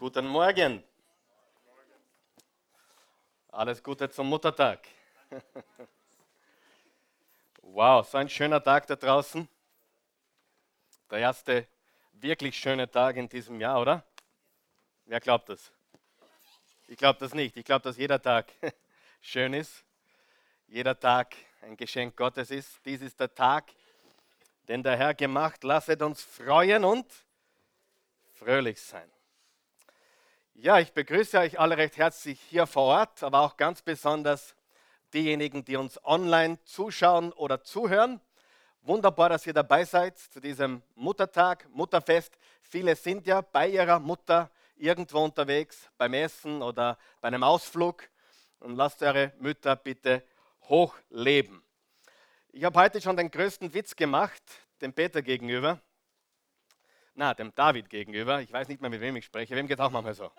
Guten Morgen. Alles Gute zum Muttertag. Wow, so ein schöner Tag da draußen. Der erste wirklich schöne Tag in diesem Jahr, oder? Wer glaubt das? Ich glaube das nicht. Ich glaube, dass jeder Tag schön ist. Jeder Tag ein Geschenk Gottes ist. Dies ist der Tag, den der Herr gemacht. Lasset uns freuen und fröhlich sein. Ja, ich begrüße euch alle recht herzlich hier vor Ort, aber auch ganz besonders diejenigen, die uns online zuschauen oder zuhören. Wunderbar, dass ihr dabei seid zu diesem Muttertag, Mutterfest. Viele sind ja bei ihrer Mutter irgendwo unterwegs, beim Essen oder bei einem Ausflug. Und lasst eure Mütter bitte hochleben. Ich habe heute schon den größten Witz gemacht, dem Peter gegenüber. Na, dem David gegenüber. Ich weiß nicht mehr, mit wem ich spreche. Wem geht es auch manchmal so?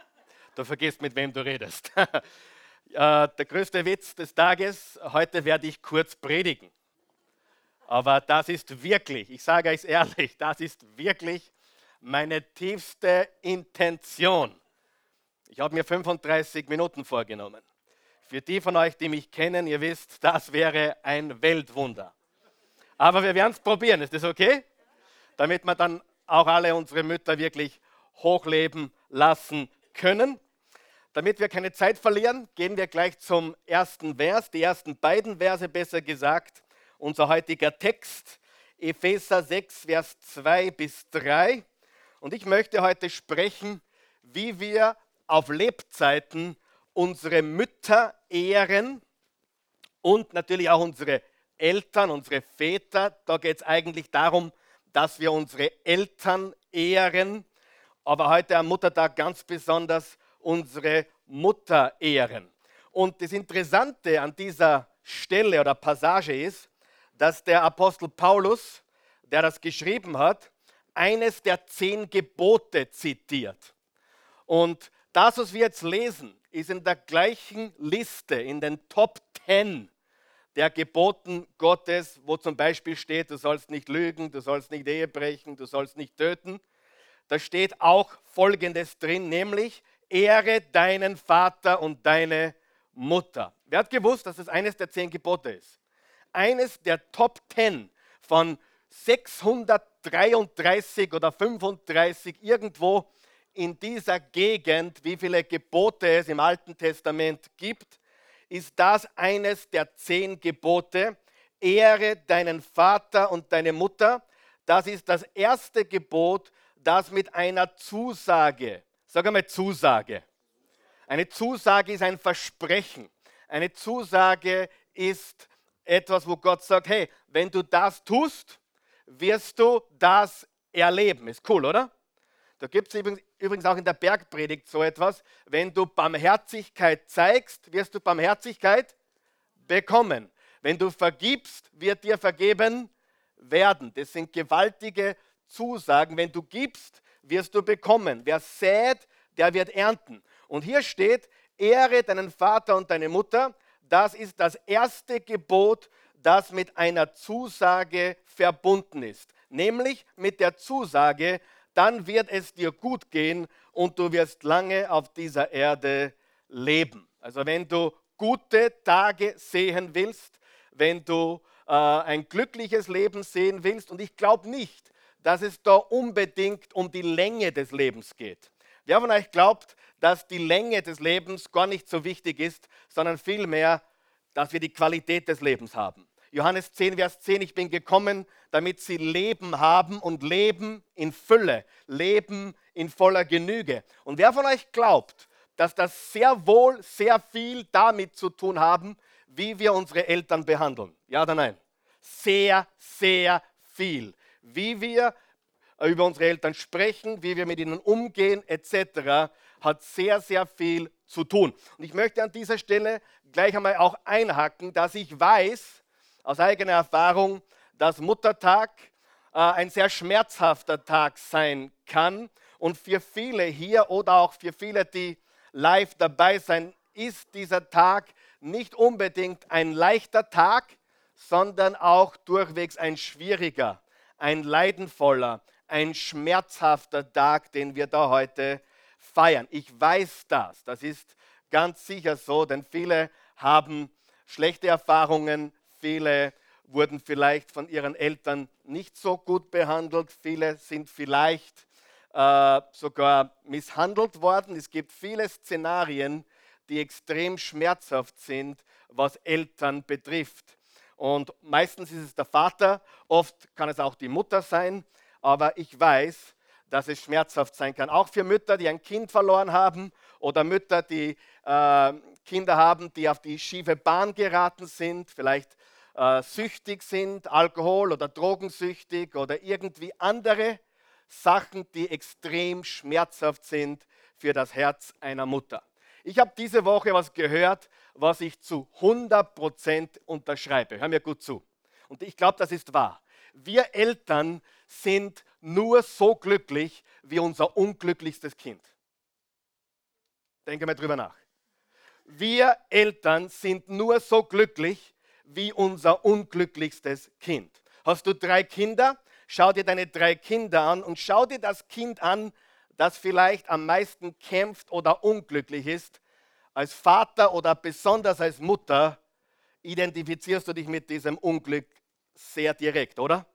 Du vergisst, mit wem du redest. der größte Witz des Tages, heute werde ich kurz predigen. Aber das ist wirklich, ich sage euch ehrlich, das ist wirklich meine tiefste Intention. Ich habe mir 35 Minuten vorgenommen. Für die von euch, die mich kennen, ihr wisst, das wäre ein Weltwunder. Aber wir werden es probieren, ist das okay? Damit wir dann auch alle unsere Mütter wirklich hochleben lassen können. Damit wir keine Zeit verlieren, gehen wir gleich zum ersten Vers, die ersten beiden Verse besser gesagt. Unser heutiger Text, Epheser 6, Vers 2 bis 3. Und ich möchte heute sprechen, wie wir auf Lebzeiten unsere Mütter ehren und natürlich auch unsere Eltern, unsere Väter. Da geht es eigentlich darum, dass wir unsere Eltern ehren aber heute am Muttertag ganz besonders unsere Mutter ehren. Und das Interessante an dieser Stelle oder Passage ist, dass der Apostel Paulus, der das geschrieben hat, eines der zehn Gebote zitiert. Und das, was wir jetzt lesen, ist in der gleichen Liste, in den Top Ten der Geboten Gottes, wo zum Beispiel steht, du sollst nicht lügen, du sollst nicht Ehe brechen, du sollst nicht töten da steht auch Folgendes drin, nämlich Ehre deinen Vater und deine Mutter. Wer hat gewusst, dass das eines der zehn Gebote ist? Eines der Top Ten von 633 oder 35 irgendwo in dieser Gegend, wie viele Gebote es im Alten Testament gibt, ist das eines der zehn Gebote. Ehre deinen Vater und deine Mutter. Das ist das erste Gebot, das mit einer Zusage, sag einmal Zusage. Eine Zusage ist ein Versprechen. Eine Zusage ist etwas, wo Gott sagt, hey, wenn du das tust, wirst du das erleben. Ist cool, oder? Da gibt es übrigens auch in der Bergpredigt so etwas, wenn du Barmherzigkeit zeigst, wirst du Barmherzigkeit bekommen. Wenn du vergibst, wird dir vergeben werden. Das sind gewaltige Zusagen. Wenn du gibst, wirst du bekommen. Wer sät, der wird ernten. Und hier steht, ehre deinen Vater und deine Mutter. Das ist das erste Gebot, das mit einer Zusage verbunden ist. Nämlich mit der Zusage, dann wird es dir gut gehen und du wirst lange auf dieser Erde leben. Also wenn du gute Tage sehen willst, wenn du äh, ein glückliches Leben sehen willst, und ich glaube nicht, dass es da unbedingt um die Länge des Lebens geht. Wer von euch glaubt, dass die Länge des Lebens gar nicht so wichtig ist, sondern vielmehr, dass wir die Qualität des Lebens haben? Johannes 10, Vers 10, ich bin gekommen, damit sie Leben haben und Leben in Fülle, Leben in voller Genüge. Und wer von euch glaubt, dass das sehr wohl sehr viel damit zu tun haben, wie wir unsere Eltern behandeln? Ja oder nein? Sehr, sehr viel wie wir über unsere Eltern sprechen, wie wir mit ihnen umgehen, etc., hat sehr, sehr viel zu tun. Und ich möchte an dieser Stelle gleich einmal auch einhaken, dass ich weiß aus eigener Erfahrung, dass Muttertag äh, ein sehr schmerzhafter Tag sein kann. Und für viele hier oder auch für viele, die live dabei sein, ist dieser Tag nicht unbedingt ein leichter Tag, sondern auch durchwegs ein schwieriger ein leidenvoller, ein schmerzhafter Tag, den wir da heute feiern. Ich weiß das. Das ist ganz sicher so, denn viele haben schlechte Erfahrungen, viele wurden vielleicht von ihren Eltern nicht so gut behandelt, viele sind vielleicht äh, sogar misshandelt worden. Es gibt viele Szenarien, die extrem schmerzhaft sind, was Eltern betrifft. Und meistens ist es der Vater, oft kann es auch die Mutter sein, aber ich weiß, dass es schmerzhaft sein kann. Auch für Mütter, die ein Kind verloren haben oder Mütter, die äh, Kinder haben, die auf die schiefe Bahn geraten sind, vielleicht äh, süchtig sind, Alkohol- oder drogensüchtig oder irgendwie andere Sachen, die extrem schmerzhaft sind für das Herz einer Mutter. Ich habe diese Woche was gehört, was ich zu 100% unterschreibe. Hör mir gut zu. Und ich glaube, das ist wahr. Wir Eltern sind nur so glücklich wie unser unglücklichstes Kind. Denke mal drüber nach. Wir Eltern sind nur so glücklich wie unser unglücklichstes Kind. Hast du drei Kinder? Schau dir deine drei Kinder an und schau dir das Kind an, das vielleicht am meisten kämpft oder unglücklich ist. Als Vater oder besonders als Mutter identifizierst du dich mit diesem Unglück sehr direkt, oder?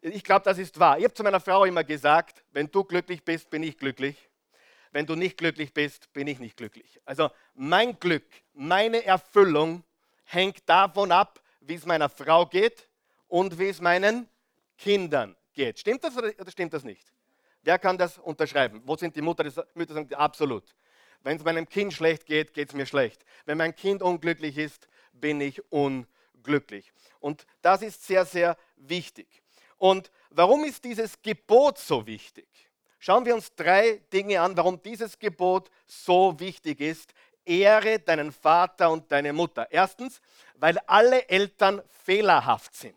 Ich glaube, das ist wahr. Ich habe zu meiner Frau immer gesagt, wenn du glücklich bist, bin ich glücklich. Wenn du nicht glücklich bist, bin ich nicht glücklich. Also mein Glück, meine Erfüllung hängt davon ab, wie es meiner Frau geht und wie es meinen Kindern geht. Stimmt das oder, stimmt das nicht? Wer kann das unterschreiben? Wo sind die Mutter, Mütter sagen, absolut. Wenn es meinem Kind schlecht geht, geht es mir schlecht. Wenn mein Kind unglücklich ist, bin ich unglücklich. Und das ist sehr, sehr wichtig. Und warum ist dieses Gebot so wichtig? Schauen wir uns drei Dinge an, warum dieses Gebot so wichtig ist. Ehre deinen Vater und deine Mutter. Erstens, weil alle Eltern fehlerhaft sind.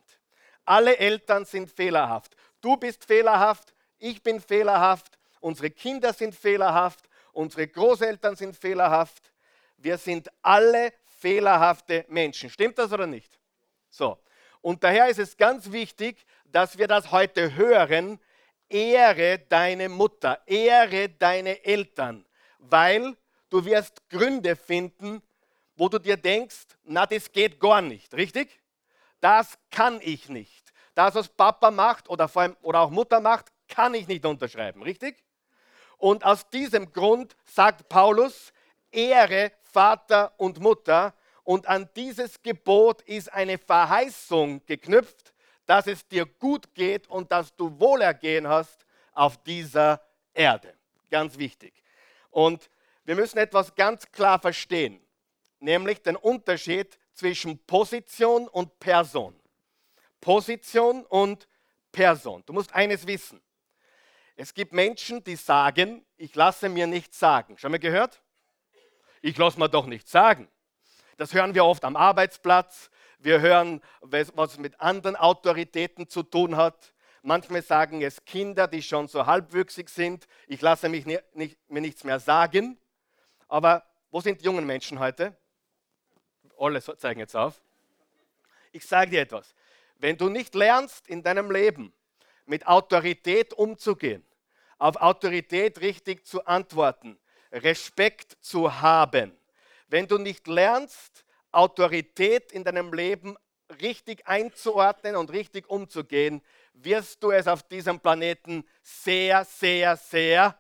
Alle Eltern sind fehlerhaft. Du bist fehlerhaft, ich bin fehlerhaft, unsere Kinder sind fehlerhaft, unsere Großeltern sind fehlerhaft. Wir sind alle fehlerhafte Menschen. Stimmt das oder nicht? So. Und daher ist es ganz wichtig, dass wir das heute hören. Ehre deine Mutter, ehre deine Eltern, weil du wirst Gründe finden, wo du dir denkst, na, das geht gar nicht, richtig? Das kann ich nicht. Das, was Papa macht oder, vor allem, oder auch Mutter macht, kann ich nicht unterschreiben, richtig? Und aus diesem Grund sagt Paulus, Ehre Vater und Mutter. Und an dieses Gebot ist eine Verheißung geknüpft, dass es dir gut geht und dass du Wohlergehen hast auf dieser Erde. Ganz wichtig. Und wir müssen etwas ganz klar verstehen, nämlich den Unterschied zwischen Position und Person. Position und Person. Du musst eines wissen. Es gibt Menschen, die sagen, ich lasse mir nichts sagen. Schon mal gehört? Ich lasse mir doch nichts sagen. Das hören wir oft am Arbeitsplatz. Wir hören, was mit anderen Autoritäten zu tun hat. Manchmal sagen es Kinder, die schon so halbwüchsig sind. Ich lasse mich nicht, nicht, mir nichts mehr sagen. Aber wo sind die jungen Menschen heute? Alle zeigen jetzt auf. Ich sage dir etwas. Wenn du nicht lernst in deinem Leben mit Autorität umzugehen, auf Autorität richtig zu antworten, Respekt zu haben, wenn du nicht lernst, Autorität in deinem Leben richtig einzuordnen und richtig umzugehen, wirst du es auf diesem Planeten sehr, sehr, sehr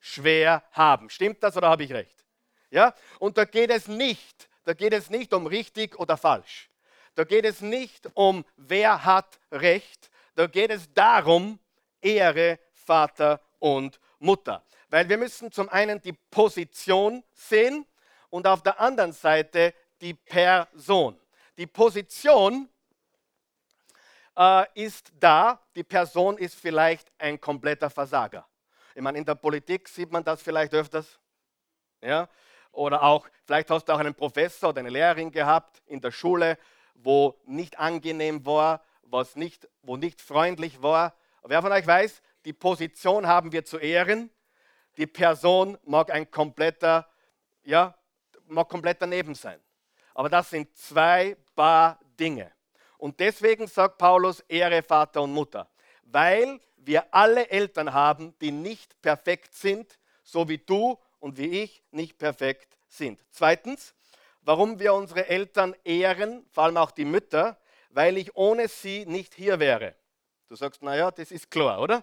schwer haben. Stimmt das oder habe ich recht? Ja? Und da geht es nicht, da geht es nicht um richtig oder falsch. Da geht es nicht um wer hat Recht. Da geht es darum, Ehre Vater und Mutter. Weil wir müssen zum einen die Position sehen und auf der anderen Seite die Person. Die Position äh, ist da, die Person ist vielleicht ein kompletter Versager. Ich meine, in der Politik sieht man das vielleicht öfters. Ja? Oder auch, vielleicht hast du auch einen Professor oder eine Lehrerin gehabt in der Schule, wo nicht angenehm war, was nicht, wo nicht freundlich war. Wer von euch weiß, die Position haben wir zu ehren. Die Person mag ein kompletter, ja, mag komplett daneben sein. Aber das sind zwei Paar Dinge. Und deswegen sagt Paulus, Ehre Vater und Mutter. Weil wir alle Eltern haben, die nicht perfekt sind, so wie du und wie ich nicht perfekt sind. Zweitens, warum wir unsere Eltern ehren, vor allem auch die Mütter, weil ich ohne sie nicht hier wäre. Du sagst, naja, das ist klar, oder?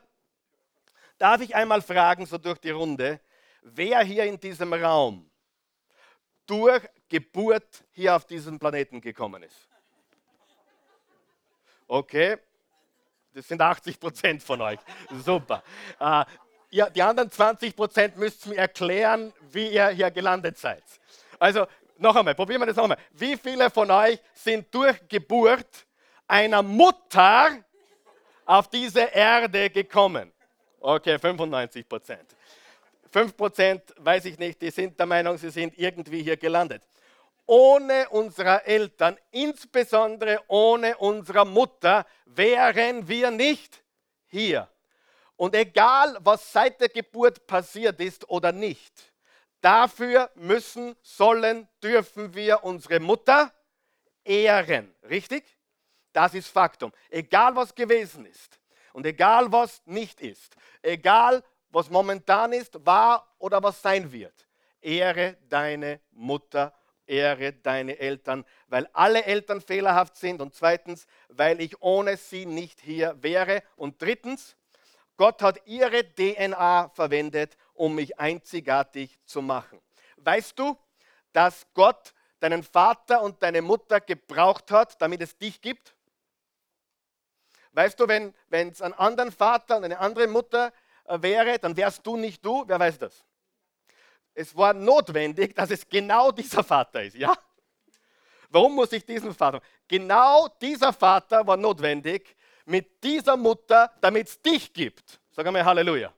Darf ich einmal fragen, so durch die Runde, wer hier in diesem Raum durch Geburt hier auf diesen Planeten gekommen ist? Okay, das sind 80 Prozent von euch. Super. Äh, ja, die anderen 20 Prozent müsst mir erklären, wie ihr hier gelandet seid. Also noch einmal, probieren wir das noch einmal. Wie viele von euch sind durch Geburt einer Mutter auf diese Erde gekommen? Okay, 95 Prozent. 5 Prozent, weiß ich nicht, die sind der Meinung, sie sind irgendwie hier gelandet. Ohne unsere Eltern, insbesondere ohne unsere Mutter, wären wir nicht hier. Und egal, was seit der Geburt passiert ist oder nicht, dafür müssen, sollen, dürfen wir unsere Mutter ehren. Richtig? Das ist Faktum. Egal, was gewesen ist und egal, was nicht ist, egal, was momentan ist, war oder was sein wird, ehre deine Mutter ehre deine Eltern, weil alle Eltern fehlerhaft sind und zweitens, weil ich ohne sie nicht hier wäre und drittens, Gott hat ihre DNA verwendet, um mich einzigartig zu machen. Weißt du, dass Gott deinen Vater und deine Mutter gebraucht hat, damit es dich gibt? Weißt du, wenn es einen anderen Vater und eine andere Mutter äh, wäre, dann wärst du nicht du. Wer weiß das? Es war notwendig, dass es genau dieser Vater ist. Ja? Warum muss ich diesen Vater? Genau dieser Vater war notwendig, mit dieser Mutter, damit es dich gibt. Sag einmal Halleluja.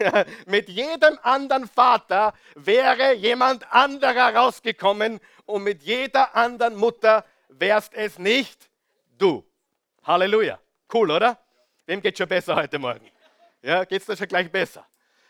mit jedem anderen Vater wäre jemand anderer rausgekommen und mit jeder anderen Mutter wärst es nicht du. Halleluja. Cool, oder? Wem geht schon besser heute Morgen? Ja, geht es da schon gleich besser?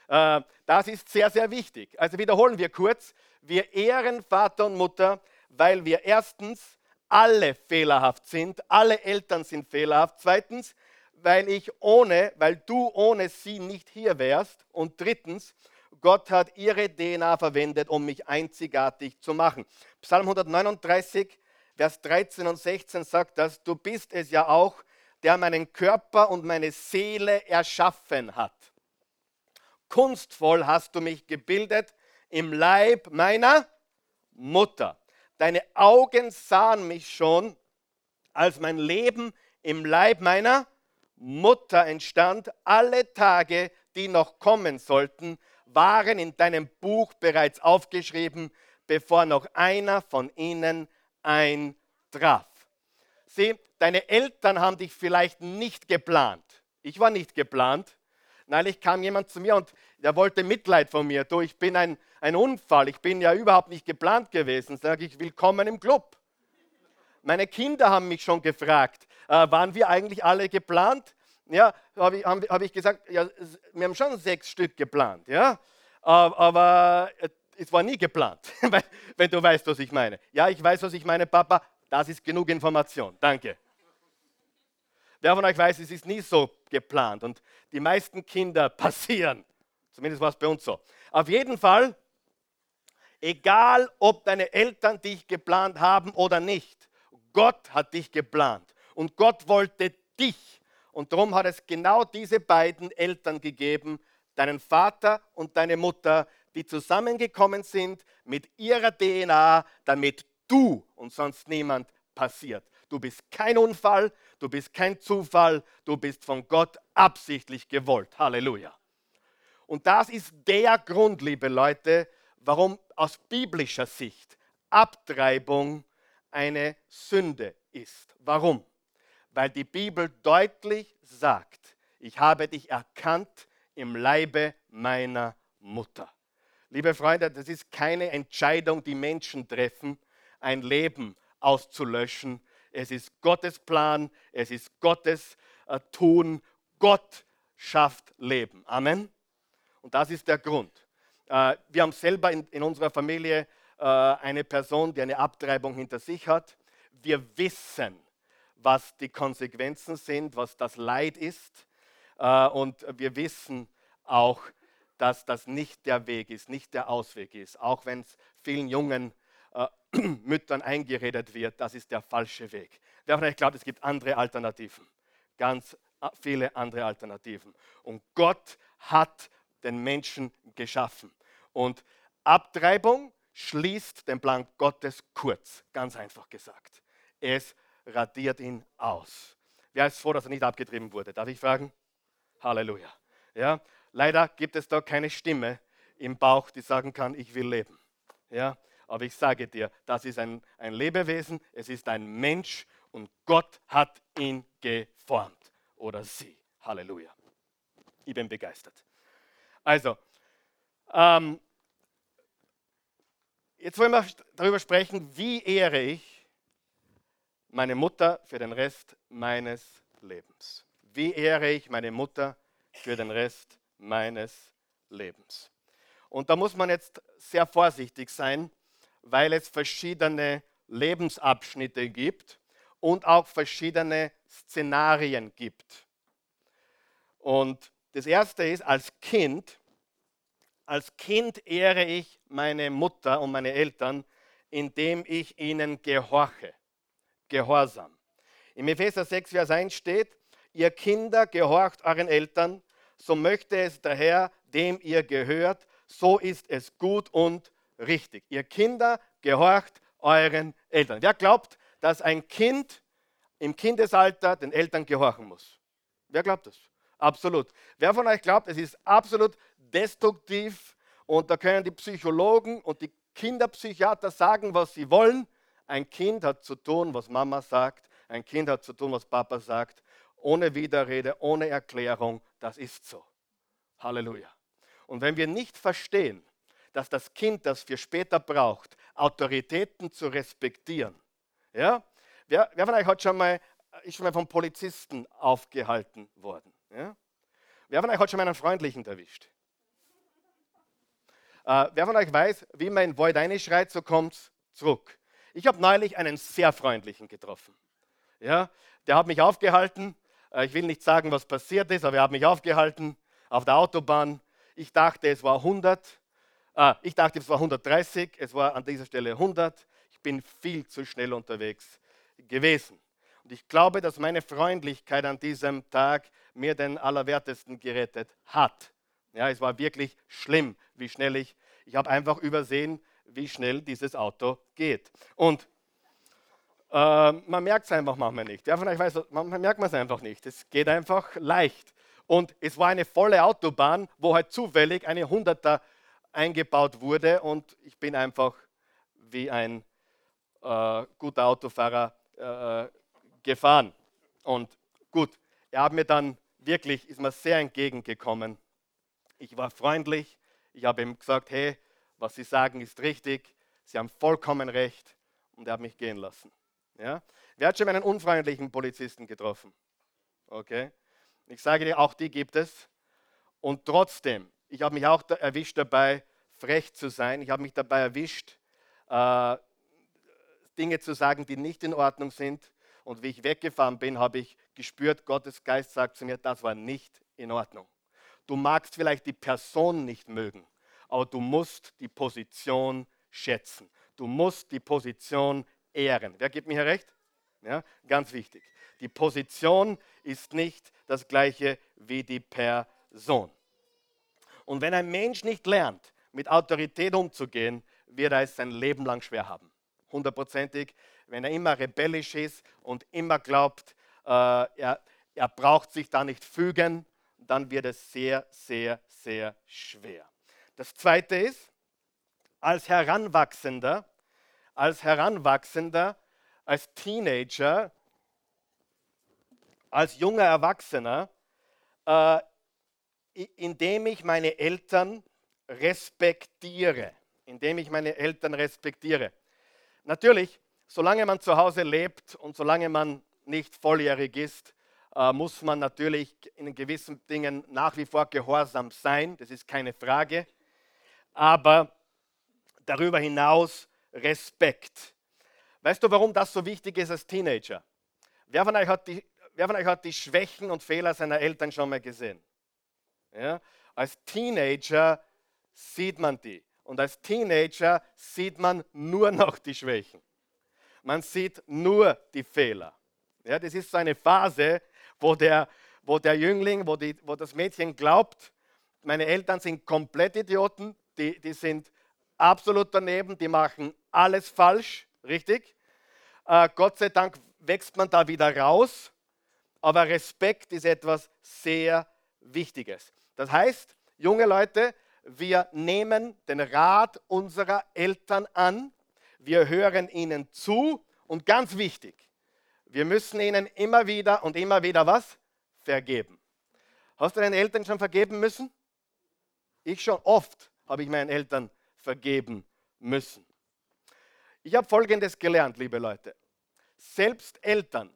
Äh, das ist sehr, sehr wichtig. Also wiederholen wir kurz. Wir ehren Vater und Mutter, weil wir erstens alle fehlerhaft sind, alle Eltern sind fehlerhaft. Zweitens, weil ich ohne, weil du ohne sie nicht hier wärst. Und drittens, Gott hat ihre DNA verwendet, um mich einzigartig zu machen. Psalm 139, Vers 13 und 16 sagt das, du bist es ja auch, der meinen Körper und meine Seele erschaffen hat. Kunstvoll hast du mich gebildet im Leib meiner Mutter. Deine Augen sahen mich schon, als mein Leben im Leib meiner Mutter entstand. Alle Tage, die noch kommen sollten, waren in deinem Buch bereits aufgeschrieben, bevor noch einer von ihnen eintraf. Sieh, deine Eltern haben dich vielleicht nicht geplant. Ich war nicht geplant. Neulich kam jemand zu mir und der wollte Mitleid von mir. Du, ich bin ein ein Unfall. Ich bin ja überhaupt nicht geplant gewesen. Sage ich, willkommen im Club. Meine Kinder haben mich schon gefragt, waren wir eigentlich alle geplant? Ja, habe ich, hab ich gesagt, ja, wir haben schon sechs Stück geplant, ja, aber äh, es war nie geplant, wenn du weißt, was ich meine. Ja, ich weiß, was ich meine, Papa, das ist genug Information, danke. Wer von euch weiß, es ist nie so geplant und die meisten Kinder passieren. Zumindest war es bei uns so. Auf jeden Fall Egal, ob deine Eltern dich geplant haben oder nicht. Gott hat dich geplant. Und Gott wollte dich. Und darum hat es genau diese beiden Eltern gegeben, deinen Vater und deine Mutter, die zusammengekommen sind mit ihrer DNA, damit du und sonst niemand passiert. Du bist kein Unfall, du bist kein Zufall, du bist von Gott absichtlich gewollt. Halleluja. Und das ist der Grund, liebe Leute, warum aus biblischer Sicht Abtreibung eine Sünde ist. Warum? Weil die Bibel deutlich sagt, ich habe dich erkannt im Leibe meiner Mutter. Liebe Freunde, das ist keine Entscheidung, die Menschen treffen, ein Leben auszulöschen. Es ist Gottes Plan, es ist Gottes äh, Tun. Gott schafft Leben. Amen. Und das ist der Grund. Äh, wir haben selber in, unserer Familie äh, eine Person, die eine Abtreibung hinter sich hat. Wir wissen, was die Konsequenzen sind, was das Leid ist. Äh, und wir wissen auch, dass das nicht der Weg ist, nicht der Ausweg ist, auch wenn es vielen jungen äh, Müttern eingeredet wird, das ist der falsche Weg. Wer von euch glaubt, es gibt andere Alternativen, ganz äh, viele andere Alternativen. Und Gott hat den Menschen geschaffen. Und Abtreibung schließt den Plan Gottes kurz, ganz einfach gesagt. Es radiert ihn aus. Wer ist froh, dass er nicht abgetrieben wurde? Darf ich fragen? Halleluja. Ja, leider gibt es da keine Stimme im Bauch, die sagen kann, ich will leben. Ja, aber ich sage dir, das ist ein, ein Lebewesen, es ist ein Mensch und Gott hat ihn geformt. Oder sie. Halleluja. Ich bin begeistert. Also, ähm, jetzt wollen wir darüber sprechen, wie ehre ich meine Mutter für den Rest meines Lebens. Wie ehre ich meine Mutter für den Rest meines Lebens? Und da muss man jetzt sehr vorsichtig sein, weil es verschiedene Lebensabschnitte gibt und auch verschiedene Szenarien gibt. Und das erste ist, als Kind, als Kind ehre ich meine Mutter und meine Eltern, indem ich ihnen gehorche. Gehorsam. Im Epheser 6, Vers 1 steht, ihr Kinder gehorcht euren Eltern, so möchte es der Herr, dem ihr gehört, so ist es gut und richtig. Ihr Kinder gehorcht euren Eltern. Wer glaubt, dass ein Kind im Kindesalter den Eltern gehorchen muss? Wer glaubt das? Absolut. Wer von euch glaubt, es ist absolut destruktiv und da können die Psychologen und die Kinderpsychiater sagen, was sie wollen. Ein Kind hat zu tun, was Mama sagt. Ein Kind hat zu tun, was Papa sagt. Ohne Widerrede, ohne Erklärung. Das ist so. Halleluja. Und wenn wir nicht verstehen, dass das Kind das für später braucht, Autoritäten zu respektieren. Ja? Wer, wer von euch hat schon mal, ist schon mal vom Polizisten aufgehalten worden? Ja? Wer von euch hat schon mal einen freundlichen erwischt? Äh, wer von euch weiß, wie man in Wald reinschreit, so kommt es zurück. Ich habe neulich einen sehr freundlichen getroffen. Ja? Der hat mich aufgehalten. Äh, ich will nicht sagen, was passiert ist, aber er hat mich aufgehalten auf der Autobahn. Ich dachte, es war 100. Ah, ich dachte, es war 130, es war an dieser Stelle 100. Ich bin viel zu schnell unterwegs gewesen. Und ich glaube, dass meine Freundlichkeit an diesem Tag mir den Allerwertesten gerettet hat. Ja, es war wirklich schlimm, wie schnell ich, ich habe einfach übersehen, wie schnell dieses Auto geht. Und äh, man merkt es einfach manchmal nicht. Ja, von weiß, manchmal merkt man es einfach nicht. Es geht einfach leicht. Und es war eine volle Autobahn, wo halt zufällig eine 100er eingebaut wurde und ich bin einfach wie ein äh, guter Autofahrer äh, gefahren. Und gut, er hat mir dann wirklich, ist mir sehr entgegengekommen. Ich war freundlich, ich habe ihm gesagt, hey, was Sie sagen ist richtig, Sie haben vollkommen recht und er hat mich gehen lassen. Ja? Wer hat schon einen unfreundlichen Polizisten getroffen? Okay. Ich sage dir, auch die gibt es. Und trotzdem, ich habe mich auch erwischt dabei, frech zu sein. Ich habe mich dabei erwischt, äh, Dinge zu sagen, die nicht in Ordnung sind. Und wie ich weggefahren bin, habe ich gespürt, Gottes Geist sagt zu mir, das war nicht in Ordnung. Du magst vielleicht die Person nicht mögen, aber du musst die Position schätzen. Du musst die Position ehren. Wer gibt mir hier recht? Ja, ganz wichtig. Die Position ist nicht das gleiche wie die Person. Und wenn ein Mensch nicht lernt, mit Autorität umzugehen, wird er es sein Leben lang schwer haben. Hundertprozentig. Wenn er immer rebellisch ist und immer glaubt, äh, er, er braucht sich da nicht fügen, dann wird es sehr, sehr, sehr schwer. Das Zweite ist, als Heranwachsender, als Heranwachsender, als Teenager, als junger Erwachsener, äh, indem ich meine Eltern respektiere, indem ich meine Eltern respektiere. Natürlich, solange man zu Hause lebt und solange man nicht volljährig ist, äh, muss man natürlich in gewissen Dingen nach wie vor gehorsam sein, das ist keine Frage. Aber darüber hinaus Respekt. Weißt du, warum das so wichtig ist als Teenager? Wer von euch hat die, wer von euch hat die Schwächen und Fehler seiner Eltern schon mal gesehen? Ja? Als Teenager sieht man die. Und als Teenager sieht man nur noch die Schwächen. Man sieht nur die Fehler. Ja, das ist so eine Phase, wo der, wo der Jüngling, wo, die, wo das Mädchen glaubt, meine Eltern sind komplett Idioten, die, die sind absolut daneben, die machen alles falsch, richtig? Äh, Gott sei Dank wächst man da wieder raus, aber Respekt ist etwas sehr Wichtiges. Das heißt, junge Leute, wir nehmen den Rat unserer Eltern an, wir hören ihnen zu und ganz wichtig, wir müssen ihnen immer wieder und immer wieder was? Vergeben. Hast du deinen Eltern schon vergeben müssen? Ich schon oft habe ich meinen Eltern vergeben müssen. Ich habe Folgendes gelernt, liebe Leute. Selbst Eltern,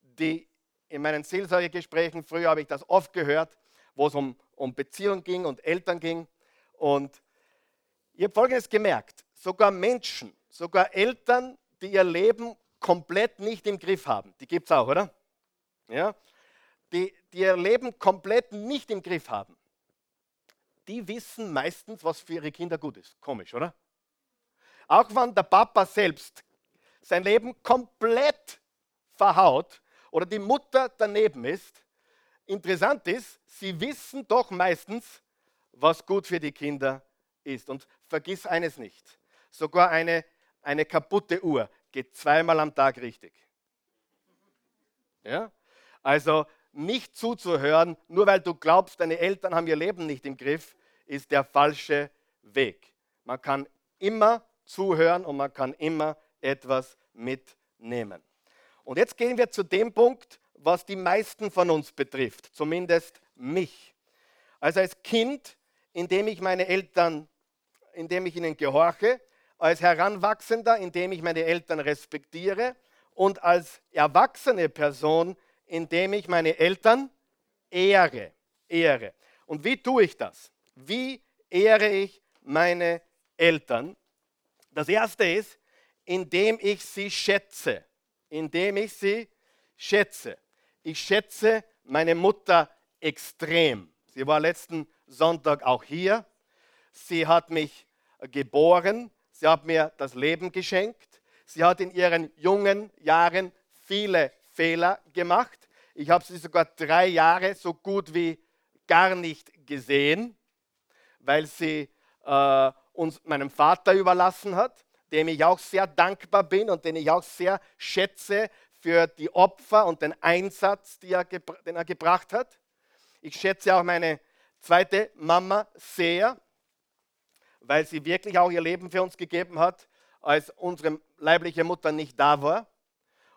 die in meinen Seelsorgegesprächen, früher habe ich das oft gehört, wo es um, um Beziehung ging und Eltern ging. Und ich habe Folgendes gemerkt. Sogar Menschen, sogar Eltern, die ihr Leben komplett nicht im Griff haben, die gibt es auch, oder? Ja? Die, die ihr Leben komplett nicht im Griff haben, die wissen meistens, was für ihre Kinder gut ist. Komisch, oder? Auch wenn der Papa selbst sein Leben komplett verhaut oder die Mutter daneben ist, interessant ist, sie wissen doch meistens, was gut für die Kinder ist. Und vergiss eines nicht, sogar eine, eine kaputte Uhr geht zweimal am Tag richtig. Ja? Also nicht zuzuhören, nur weil du glaubst, deine Eltern haben ihr Leben nicht im Griff, ist der falsche Weg. Man kann immer zuhören und man kann immer etwas mitnehmen. Und jetzt gehen wir zu dem Punkt, was die meisten von uns betrifft, zumindest mich. Also als Kind, indem ich meine Eltern, indem ich ihnen gehorche, als Heranwachsender, indem ich meine Eltern respektiere und als erwachsene Person, indem ich meine Eltern ehre. Ehre. Und wie tue ich das? Wie ehre ich meine Eltern? Das erste ist, indem ich sie schätze. Indem ich sie schätze. Ich schätze meine Mutter extrem. Sie war letzten Sonntag auch hier. Sie hat mich geboren. Sie hat mir das Leben geschenkt. Sie hat in ihren jungen Jahren viele Fehler gemacht. Ich habe sie sogar drei Jahre so gut wie gar nicht gesehen weil sie äh, uns meinem Vater überlassen hat, dem ich auch sehr dankbar bin und den ich auch sehr schätze für die Opfer und den Einsatz, er den er gebracht hat. Ich schätze auch meine zweite Mama sehr, weil sie wirklich auch ihr Leben für uns gegeben hat, als unsere leibliche Mutter nicht da war.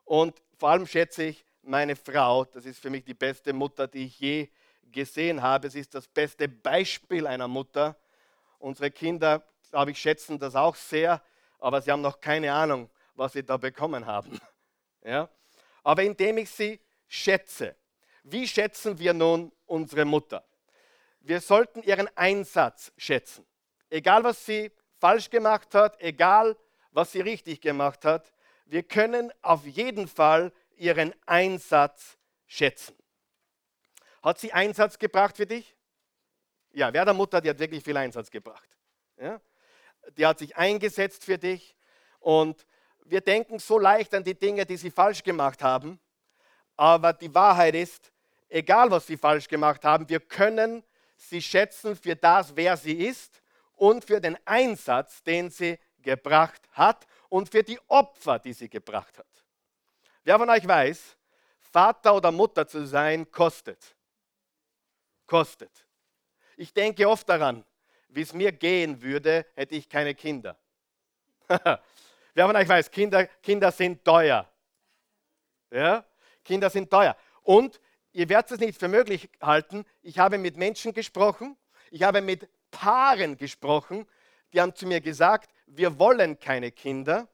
Und vor allem schätze ich meine Frau, das ist für mich die beste Mutter, die ich je gesehen habe. Es ist das beste Beispiel einer Mutter. Unsere Kinder, glaube ich, schätzen das auch sehr, aber sie haben noch keine Ahnung, was sie da bekommen haben. Ja? Aber indem ich sie schätze, wie schätzen wir nun unsere Mutter? Wir sollten ihren Einsatz schätzen. Egal, was sie falsch gemacht hat, egal, was sie richtig gemacht hat, wir können auf jeden Fall ihren Einsatz schätzen. Hat sie Einsatz gebracht für dich? Ja, wer der Mutter, die hat wirklich viel Einsatz gebracht. Ja? Die hat sich eingesetzt für dich und wir denken so leicht an die Dinge, die sie falsch gemacht haben, aber die Wahrheit ist, egal was sie falsch gemacht haben, wir können sie schätzen für das, wer sie ist und für den Einsatz, den sie gebracht hat und für die Opfer, die sie gebracht hat. Wer von euch weiß, Vater oder Mutter zu sein, kostet kostet. Ich denke oft daran, wie es mir gehen würde, hätte ich keine Kinder. Wer von euch weiß, Kinder, Kinder sind teuer. Ja? Kinder sind teuer. Und ihr werdet es nicht für möglich halten, ich habe mit Menschen gesprochen, ich habe mit Paaren gesprochen, die haben zu mir gesagt, wir wollen keine Kinder,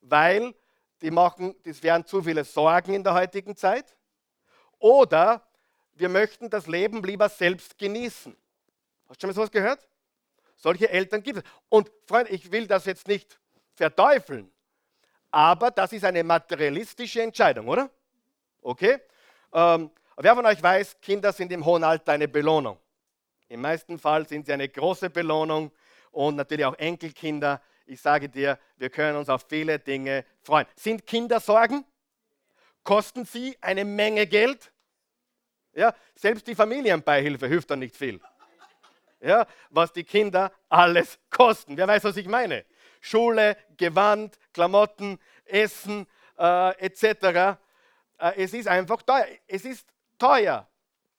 weil die machen, das wären zu viele Sorgen in der heutigen Zeit. Oder wir möchten das Leben lieber selbst genießen. Hast du schon mal sowas gehört? Solche Eltern gibt es. Und Freunde, ich will das jetzt nicht verteufeln, aber das ist eine materialistische Entscheidung, oder? Okay? Ähm, wer von euch weiß, Kinder sind im hohen Alter eine Belohnung. Im meisten Fall sind sie eine große Belohnung und natürlich auch Enkelkinder. Ich sage dir, wir können uns auf viele Dinge freuen. Sind Kinder Sorgen? Kosten sie eine Menge Geld? Ja, selbst die Familienbeihilfe hilft dann nicht viel. Ja, was die Kinder alles kosten. Wer weiß, was ich meine? Schule, Gewand, Klamotten, Essen äh, etc. Äh, es ist einfach teuer. Es ist teuer,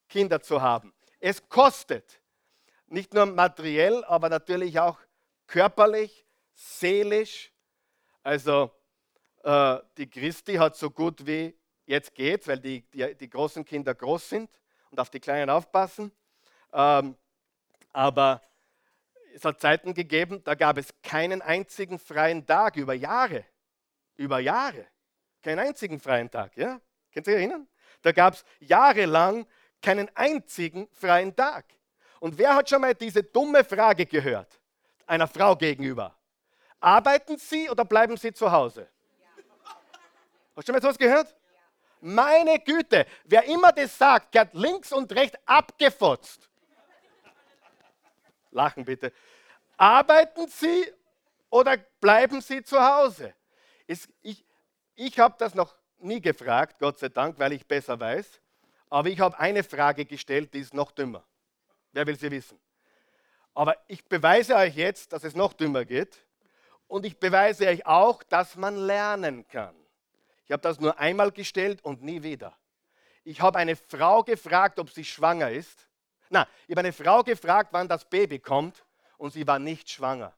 Kinder zu haben. Es kostet. Nicht nur materiell, aber natürlich auch körperlich, seelisch. Also äh, die Christi hat so gut wie jetzt geht, weil die, die, die, großen Kinder groß sind und auf die Kleinen aufpassen. Ähm, aber es hat Zeiten gegeben, da gab es keinen einzigen freien Tag über Jahre. Über Jahre. Keinen einzigen freien Tag. Ja? Könnt ihr erinnern? Da gab es jahrelang keinen einzigen freien Tag. Und wer hat schon mal diese dumme Frage gehört? Einer Frau gegenüber. Arbeiten Sie oder bleiben Sie zu Hause? Hast du schon mal sowas gehört? Meine Güte, wer immer das sagt, gehört links und rechts abgefotzt. Lachen bitte. Arbeiten Sie oder bleiben Sie zu Hause? ich ich habe das noch nie gefragt, Gott sei Dank, weil ich besser weiß. Aber ich habe eine Frage gestellt, die ist noch dümmer. Wer will sie wissen? Aber ich beweise euch jetzt, dass es noch dümmer geht. Und ich beweise euch auch, dass man lernen kann. Ich habe das nur einmal gestellt und nie wieder. Ich habe eine Frau gefragt, ob sie schwanger ist. Na, ich habe eine Frau gefragt, wann das Baby kommt und sie war nicht schwanger.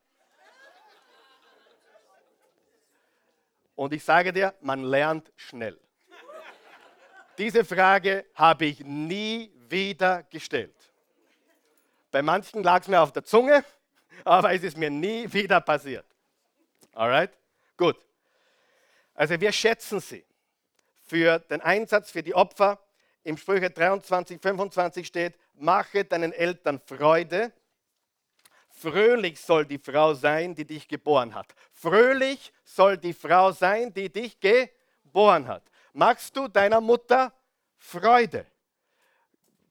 Und ich sage dir, man lernt schnell. Diese Frage habe ich nie wieder gestellt. Bei manchen lag es mir auf der Zunge, aber es ist mir nie wieder passiert. Alright? Gut. Also wir schätzen sie für den Einsatz, für die Opfer. Im Sprüche 23, 25 steht, mache deinen Eltern Freude. Fröhlich soll die Frau sein, die dich geboren hat. Fröhlich soll die Frau sein, die dich geboren hat machst du deiner Mutter Freude?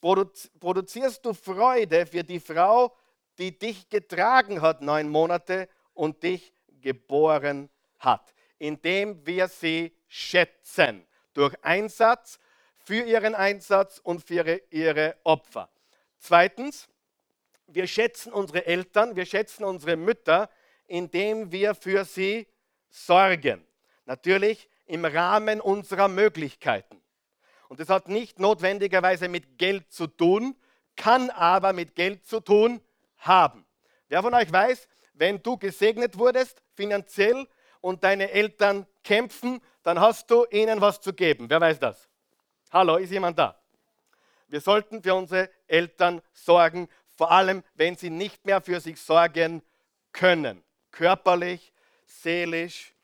Produzierst du Freude für die Frau, die dich getragen hat neun Monate und dich geboren hat, indem wir sie schätzen durch Einsatz, für ihren Einsatz und für ihre Opfer. Zweitens, wir schätzen unsere Eltern, wir schätzen unsere Mütter, indem wir für sie sorgen. Natürlich im Rahmen unserer Möglichkeiten. Und das hat nicht notwendigerweise mit Geld zu tun, kann aber mit Geld zu tun haben. Wer von euch weiß, wenn du gesegnet wurdest finanziell und deine Eltern kämpfen, dann hast du ihnen was zu geben. Wer weiß das? Hallo, ist jemand da? Wir sollten für unsere Eltern sorgen, vor allem wenn sie nicht mehr für sich sorgen können. Körperlich, seelisch,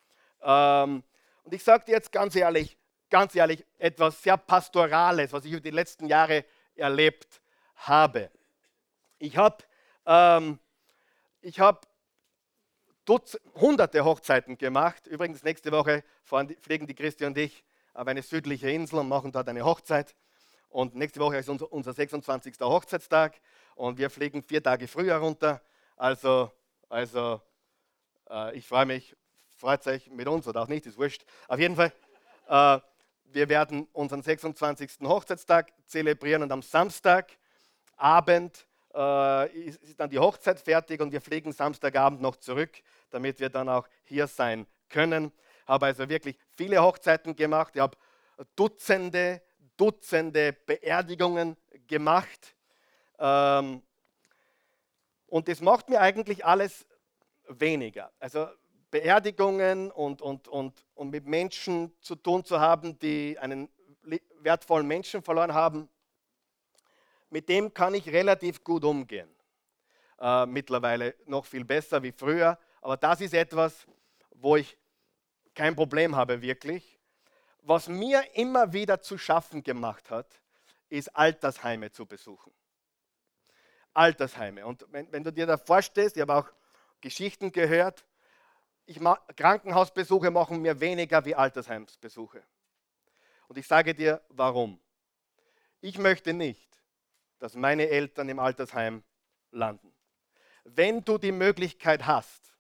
ähm, und ich sage dir jetzt ganz ehrlich, ganz ehrlich, etwas sehr Pastorales, was ich über die letzten Jahre erlebt habe. Ich habe ähm, hab hunderte Hochzeiten gemacht. Übrigens, nächste Woche fliegen die Christi und ich auf eine südliche Insel und machen dort eine Hochzeit. Und nächste Woche ist unser, unser 26. Hochzeitstag und wir fliegen vier Tage früher runter. Also, also äh, ich freue mich freut euch mit uns oder auch nicht, ist wurscht. Auf jeden Fall, äh, wir werden unseren 26. Hochzeitstag zelebrieren und am Samstagabend äh, ist, dann die Hochzeit fertig und wir fliegen Samstagabend noch zurück, damit wir dann auch hier sein können. Habe also wirklich viele Hochzeiten gemacht. Ich habe Dutzende, Dutzende Beerdigungen gemacht. Ähm, und das macht mir eigentlich alles weniger. Also Beerdigungen und, und, und, und mit Menschen zu tun zu haben, die einen wertvollen Menschen verloren haben, mit dem kann ich relativ gut umgehen. Äh, mittlerweile noch viel besser wie früher. Aber das ist etwas, wo ich kein Problem habe wirklich. Was mir immer wieder zu schaffen gemacht hat, ist Altersheime zu besuchen. Altersheime. Und wenn, wenn du dir da vorstellst, ich habe auch Geschichten gehört, ich Krankenhausbesuche machen mir weniger wie Altersheimsbesuche. Und ich sage dir, warum. Ich möchte nicht, dass meine Eltern im Altersheim landen. Wenn du die Möglichkeit hast,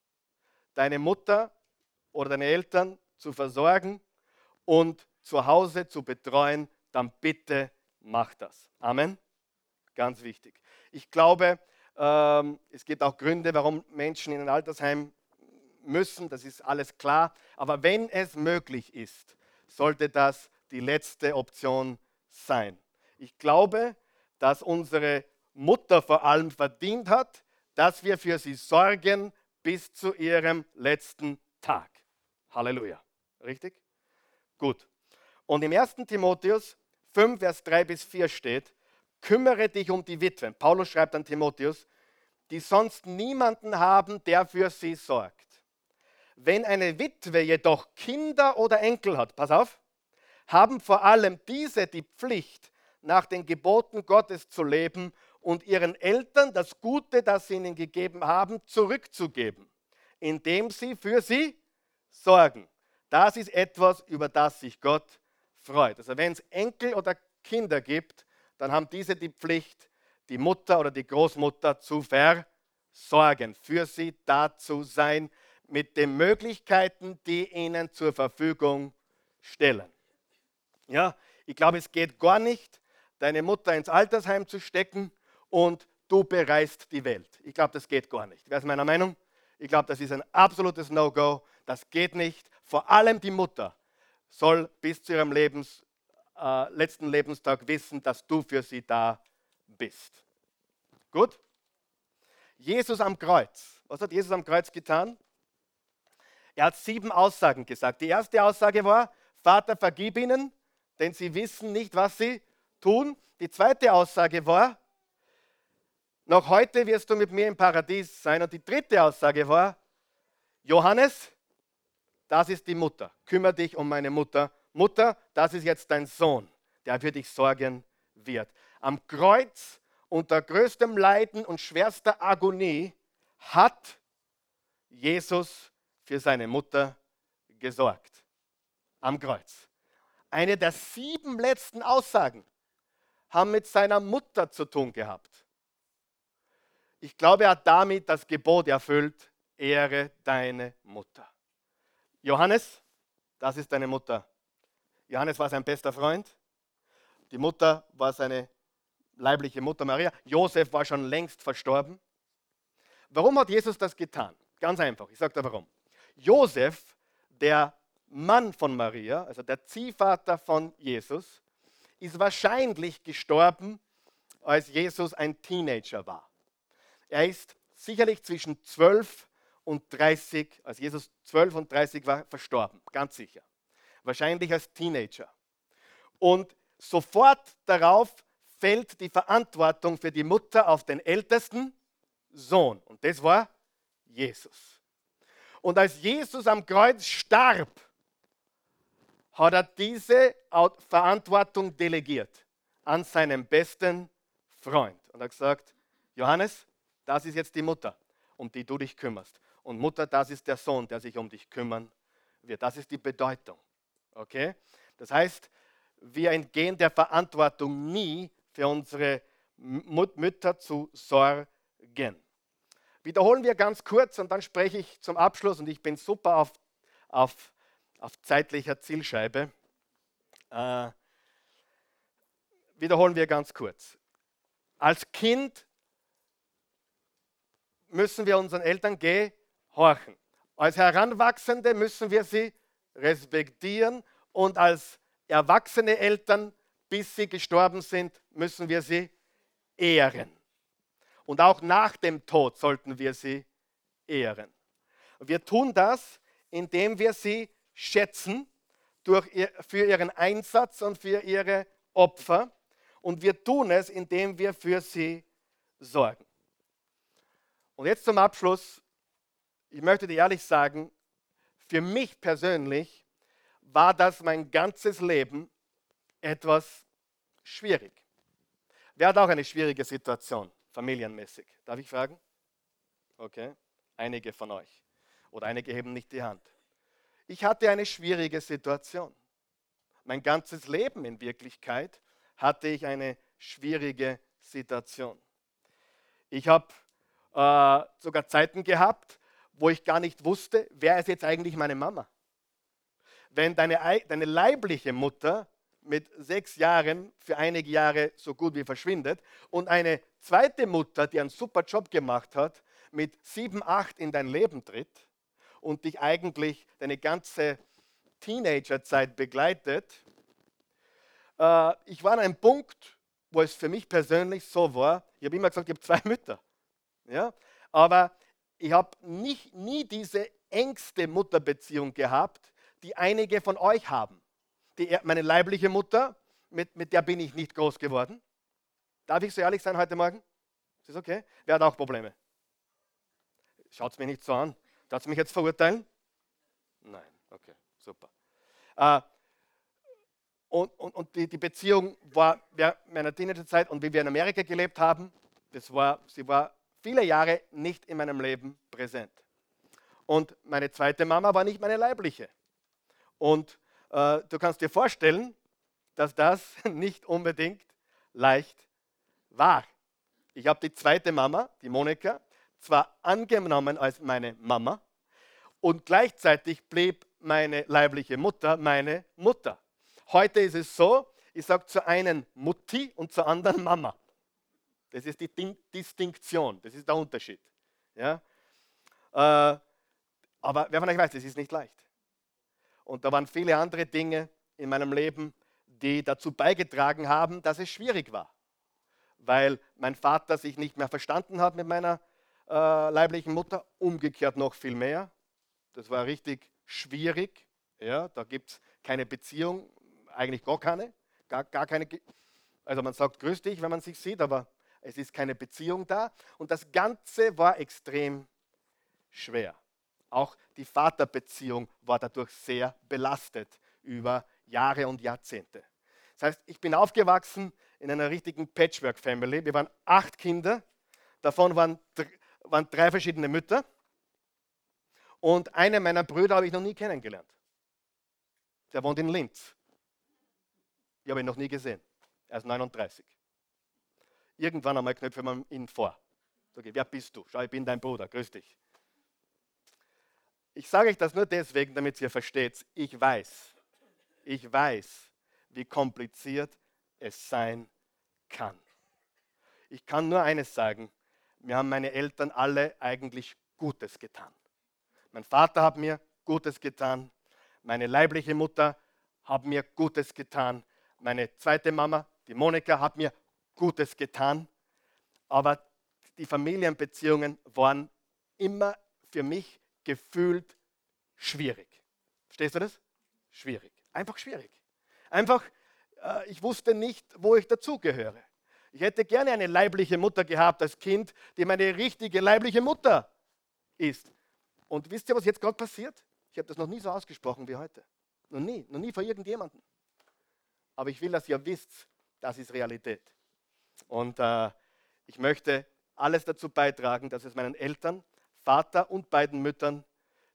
deine Mutter oder deine Eltern zu versorgen und zu Hause zu betreuen, dann bitte mach das. Amen. Ganz wichtig. Ich glaube, ähm, es gibt auch Gründe, warum Menschen in ein Altersheim müssen, das ist alles klar. Aber wenn es möglich ist, sollte das die letzte Option sein. Ich glaube, dass unsere Mutter vor allem verdient hat, dass wir für sie sorgen bis zu ihrem letzten Tag. Halleluja. Richtig? Gut. Und im 1. Timotheus 5, Vers 3 bis 4 steht, kümmere dich um die Witwen. Paulus schreibt an Timotheus, die sonst niemanden haben, der für sie sorgt. Wenn eine Witwe jedoch Kinder oder Enkel hat, pass auf, haben vor allem diese die Pflicht, nach den Geboten Gottes zu leben und ihren Eltern das Gute, das sie ihnen gegeben haben, zurückzugeben, indem sie für sie sorgen. Das ist etwas, über das sich Gott freut. Also wenn es Enkel oder Kinder gibt, dann haben diese die Pflicht, die Mutter oder die Großmutter zu versorgen, für sie da zu sein, mit den Möglichkeiten, die ihnen zur Verfügung stellen. Ja, ich glaube, es geht gar nicht, deine Mutter ins Altersheim zu stecken und du bereist die Welt. Ich glaube, das geht gar nicht. Wer ist meiner Meinung? Ich glaube, das ist ein absolutes No-Go. Das geht nicht. Vor allem die Mutter soll bis zu ihrem Lebens, äh, letzten Lebenstag wissen, dass du für sie da bist. Gut? Jesus am Kreuz. Was hat Jesus am Kreuz getan? Er hat sieben Aussagen gesagt. Die erste Aussage war, Vater, vergib ihnen, denn sie wissen nicht, was sie tun. Die zweite Aussage war, noch heute wirst du mit mir im Paradies sein. Und die dritte Aussage war, Johannes, das ist die Mutter. Kümmere dich um meine Mutter. Mutter, das ist jetzt dein Sohn, der für dich sorgen wird. Am Kreuz unter größtem Leiden und schwerster Agonie hat Jesus für seine Mutter gesorgt. Am Kreuz. Eine der sieben letzten Aussagen haben mit seiner Mutter zu tun gehabt. Ich glaube, er hat damit das Gebot erfüllt, ehre deine Mutter. Johannes, das ist deine Mutter. Johannes war sein bester Freund. Die Mutter war seine leibliche Mutter Maria. Josef war schon längst verstorben. Warum hat Jesus das getan? Ganz einfach, ich sage dir warum. Josef, der Mann von Maria, also der Ziehvater von Jesus, ist wahrscheinlich gestorben, als Jesus ein Teenager war. Er ist sicherlich zwischen 12 und 30, als Jesus 12 und 30 war, verstorben, ganz sicher. Wahrscheinlich als Teenager. Und sofort darauf fällt die Verantwortung für die Mutter auf den ältesten Sohn. Und das war Jesus. Und als Jesus am Kreuz starb, hat er diese Verantwortung delegiert an seinen besten Freund. Und hat gesagt, Johannes, das ist jetzt die Mutter, um die du dich kümmerst. Und Mutter, das ist der Sohn, der sich um dich kümmern wird. Das ist die Bedeutung. Okay? Das heißt, wir entgehen der Verantwortung nie für unsere Mütter zu sorgen. Wiederholen wir ganz kurz und dann spreche ich zum Abschluss und ich bin super auf, auf, auf zeitlicher Zielscheibe. Äh, wiederholen wir ganz kurz. Als Kind müssen wir unseren Eltern gehorchen. Als Heranwachsende müssen wir sie respektieren und als erwachsene Eltern, bis sie gestorben sind, müssen wir sie ehren. Und auch nach dem Tod sollten wir sie ehren. Wir tun das, indem wir sie schätzen durch für ihren Einsatz und für ihre Opfer. Und wir tun es, indem wir für sie sorgen. Und jetzt zum Abschluss. Ich möchte dir ehrlich sagen, für mich persönlich war das mein ganzes Leben etwas schwierig. Wer hat auch eine schwierige Situation? familienmäßig? Darf ich fragen? Okay, einige von euch. Oder einige heben nicht die Hand. Ich hatte eine schwierige Situation. Mein ganzes Leben in Wirklichkeit hatte ich eine schwierige Situation. Ich habe äh, sogar Zeiten gehabt, wo ich gar nicht wusste, wer ist jetzt eigentlich meine Mama. Wenn deine, deine leibliche Mutter mit sechs Jahren für einige Jahre so gut wie verschwindet und eine zweite Mutter, die einen super Job gemacht hat, mit sieben, acht in dein Leben tritt und dich eigentlich deine ganze Teenagerzeit begleitet. Äh, ich war an einem Punkt, wo es für mich persönlich so war, ich habe immer gesagt, ich habe zwei Mütter. Ja? Aber ich habe nie diese engste Mutterbeziehung gehabt, die einige von euch haben. Die, meine leibliche Mutter, mit, mit der bin ich nicht groß geworden. Darf ich so ehrlich sein heute Morgen? Ist das okay? Wer hat auch Probleme? Schaut es mir nicht so an. Darf es mich jetzt verurteilen? Nein, okay, super. Äh, und, und, und die, die, Beziehung war während meiner Teenagerzeit und wie wir in Amerika gelebt haben, das war, sie war viele Jahre nicht in meinem Leben präsent. Und meine zweite Mama war nicht meine leibliche. Und äh, du kannst dir vorstellen, dass das nicht unbedingt leicht war. Ich habe die zweite Mama, die Monika, zwar angenommen als meine Mama und gleichzeitig blieb meine leibliche Mutter meine Mutter. Heute ist es so, ich sage zu einen Mutti und zur anderen Mama. Das ist die Distinktion, das ist der Unterschied. Ja? Äh, aber wer von euch weiß, das ist nicht leicht. Und da waren viele andere Dinge in meinem Leben, die dazu beigetragen haben, dass es schwierig war. Weil mein Vater sich nicht mehr verstanden hat mit meiner äh, leiblichen Mutter, umgekehrt noch viel mehr. Das war richtig schwierig. Ja, da gibt es keine Beziehung, eigentlich gar keine. Gar, gar keine. Also man sagt grüß dich, wenn man sich sieht, aber es ist keine Beziehung da. Und das Ganze war extrem schwer. Auch die Vaterbeziehung war dadurch sehr belastet über Jahre und Jahrzehnte. Das heißt, ich bin aufgewachsen in einer richtigen Patchwork-Family. Wir waren acht Kinder, davon waren waren drei verschiedene Mütter. Und eine meiner Brüder habe ich noch nie kennengelernt. Der wohnt in Linz. Ich habe ihn noch nie gesehen. Er ist 39. Irgendwann einmal knöpfe man ihn vor. Sage, wer bist du? Schau, ich bin dein Bruder. Grüß dich. Ich sage euch das nur deswegen, damit ihr versteht. Ich weiß, ich weiß, wie kompliziert es sein kann. Ich kann nur eines sagen, mir haben meine Eltern alle eigentlich Gutes getan. Mein Vater hat mir Gutes getan, meine leibliche Mutter hat mir Gutes getan, meine zweite Mama, die Monika, hat mir Gutes getan, aber die Familienbeziehungen waren immer für mich gefühlt schwierig. Verstehst du das? Schwierig. Einfach schwierig. Einfach, äh, ich wusste nicht, wo ich dazugehöre. Ich hätte gerne eine leibliche Mutter gehabt als Kind, die meine richtige leibliche Mutter ist. Und wisst ihr, was jetzt gerade passiert? Ich habe das noch nie so ausgesprochen wie heute. Noch nie, noch nie vor irgendjemandem. Aber ich will, dass ihr wisst, das ist Realität. Und äh, ich möchte alles dazu beitragen, dass es meinen Eltern, Vater und beiden Müttern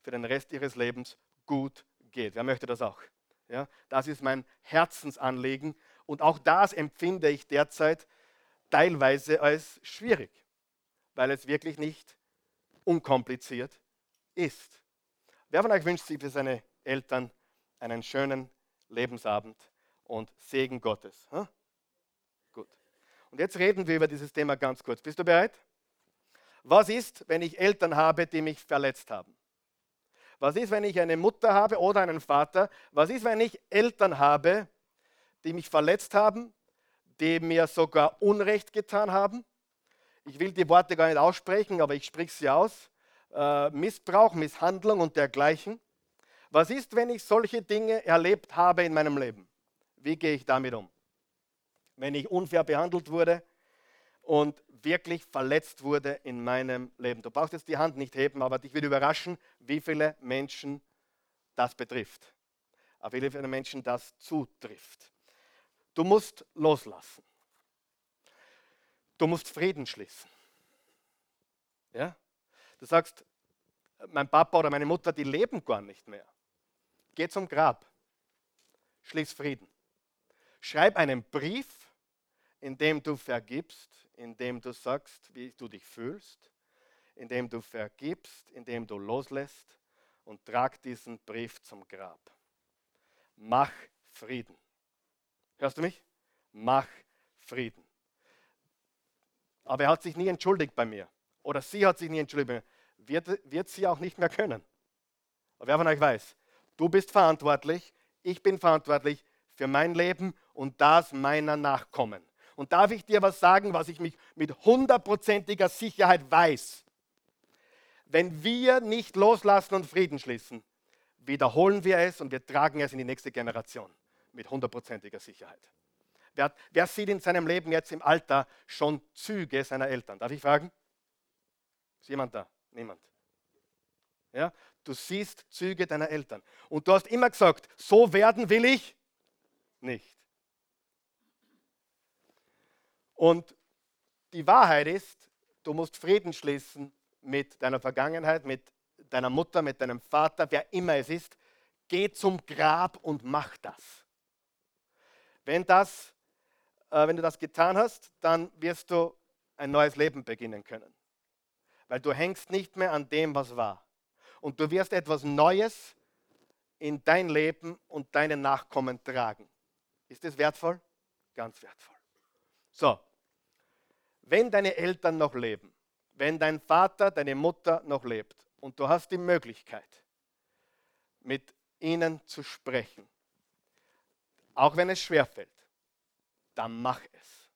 für den Rest ihres Lebens gut geht. Wer möchte das auch? Ja, das ist mein Herzensanliegen und auch das empfinde ich derzeit teilweise als schwierig, weil es wirklich nicht unkompliziert ist. Wer von euch wünscht sich für seine Eltern einen schönen Lebensabend und Segen Gottes? Hm? Gut. Und jetzt reden wir über dieses Thema ganz kurz. Bist du bereit? Was ist, wenn ich Eltern habe, die mich verletzt haben? Was ist, wenn ich eine Mutter habe oder einen Vater? Was ist, wenn ich Eltern habe, die mich verletzt haben, die mir sogar Unrecht getan haben. Ich will die Worte gar nicht aussprechen, aber ich spreche sie aus. Äh, Missbrauch, Misshandlung und dergleichen. Was ist, wenn ich solche Dinge erlebt habe in meinem Leben? Wie gehe ich damit um? Wenn ich unfair behandelt wurde und wirklich verletzt wurde in meinem Leben. Du brauchst jetzt die Hand nicht heben, aber dich würde überraschen, wie viele Menschen das betrifft. Auf wie viele Menschen das zutrifft. Du musst loslassen. Du musst Frieden schließen. Ja? Du sagst, mein Papa oder meine Mutter, die leben gar nicht mehr. Geh zum Grab. Schließ Frieden. Schreib einen Brief, in dem du vergibst, in dem du sagst, wie du dich fühlst. indem du vergibst, indem du loslässt und trag diesen Brief zum Grab. Mach Frieden. Hörst du mich? Mach Frieden. Aber er hat sich nie entschuldigt bei mir. Oder sie hat sich nie entschuldigt bei mir. Wird, wird sie auch nicht mehr können. Aber wer von euch weiß, du bist verantwortlich, ich bin verantwortlich für mein Leben und das meiner Nachkommen. Und darf ich dir was sagen, was ich mich mit hundertprozentiger Sicherheit weiß? Wenn wir nicht loslassen und Frieden schließen, wiederholen wir es und wir tragen es in die nächste Generation mit hundertprozentiger Sicherheit. Wer, wer, sieht in seinem Leben jetzt im Alter schon Züge seiner Eltern? Darf ich fragen? Ist jemand da? Niemand. Ja? Du siehst Züge deiner Eltern. Und du hast immer gesagt, so werden will ich nicht. Und die Wahrheit ist, du musst Frieden schließen mit deiner Vergangenheit, mit deiner Mutter, mit deinem Vater, wer immer es ist. Geh zum Grab und mach das. Wenn, das, äh, wenn du das getan hast, dann wirst du ein neues Leben beginnen können. Weil du hängst nicht mehr an dem, was war. Und du wirst etwas Neues in dein Leben und deine Nachkommen tragen. Ist das wertvoll? Ganz wertvoll. So, wenn deine Eltern noch leben, wenn dein Vater, deine Mutter noch lebt und du hast die Möglichkeit, mit ihnen zu sprechen, auch wenn es schwerfällt, dann mach es.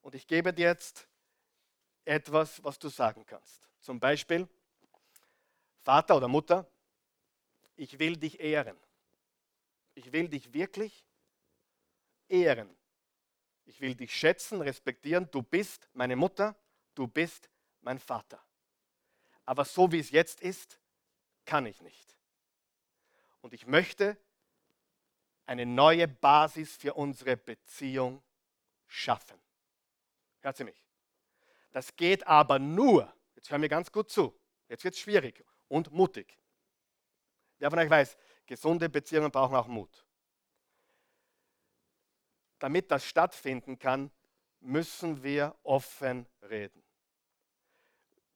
Und ich gebe dir jetzt etwas, was du sagen kannst. Zum Beispiel, Vater oder Mutter, ich will dich ehren. Ich will dich wirklich ehren. Ich will dich schätzen, respektieren. Du bist meine Mutter, du bist mein Vater. Aber so wie es jetzt ist, kann ich nicht. Und ich möchte eine neue Basis für unsere Beziehung schaffen. Hört sie mich? Das geht aber nur, jetzt hören wir ganz gut zu, jetzt wird es schwierig und mutig. Wer von euch weiß, gesunde Beziehungen brauchen auch Mut. Damit das stattfinden kann, müssen wir offen reden.